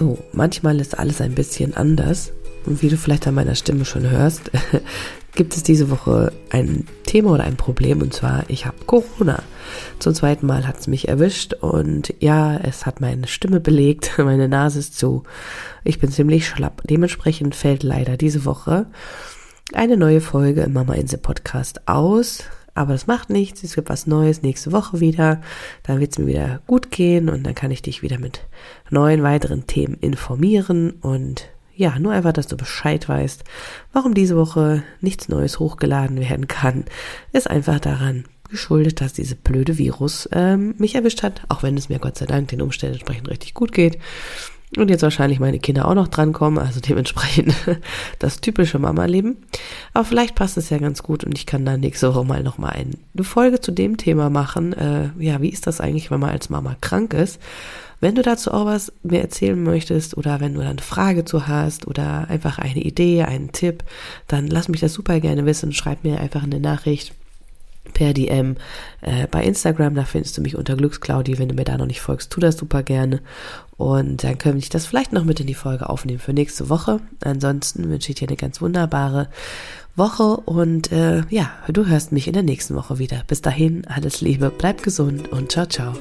So, manchmal ist alles ein bisschen anders. Und wie du vielleicht an meiner Stimme schon hörst, gibt es diese Woche ein Thema oder ein Problem. Und zwar, ich habe Corona. Zum zweiten Mal hat es mich erwischt. Und ja, es hat meine Stimme belegt. Meine Nase ist zu. Ich bin ziemlich schlapp. Dementsprechend fällt leider diese Woche eine neue Folge im Mama Insel Podcast aus. Aber das macht nichts, es gibt was Neues nächste Woche wieder. Dann wird es mir wieder gut gehen und dann kann ich dich wieder mit neuen weiteren Themen informieren. Und ja, nur einfach, dass du Bescheid weißt, warum diese Woche nichts Neues hochgeladen werden kann, ist einfach daran geschuldet, dass diese blöde Virus ähm, mich erwischt hat, auch wenn es mir Gott sei Dank den Umständen entsprechend richtig gut geht. Und jetzt wahrscheinlich meine Kinder auch noch drankommen, also dementsprechend das typische Mama-Leben. Aber vielleicht passt es ja ganz gut und ich kann dann nächste Woche mal nochmal eine Folge zu dem Thema machen. Äh, ja, wie ist das eigentlich, wenn man als Mama krank ist? Wenn du dazu auch was mir erzählen möchtest oder wenn du eine Frage zu hast oder einfach eine Idee, einen Tipp, dann lass mich das super gerne wissen. Schreib mir einfach eine Nachricht per DM äh, bei Instagram. Da findest du mich unter Glücksclaudi. Wenn du mir da noch nicht folgst, tu das super gerne. Und dann können wir das vielleicht noch mit in die Folge aufnehmen für nächste Woche. Ansonsten wünsche ich dir eine ganz wunderbare Woche und äh, ja, du hörst mich in der nächsten Woche wieder. Bis dahin, alles Liebe, bleib gesund und ciao, ciao.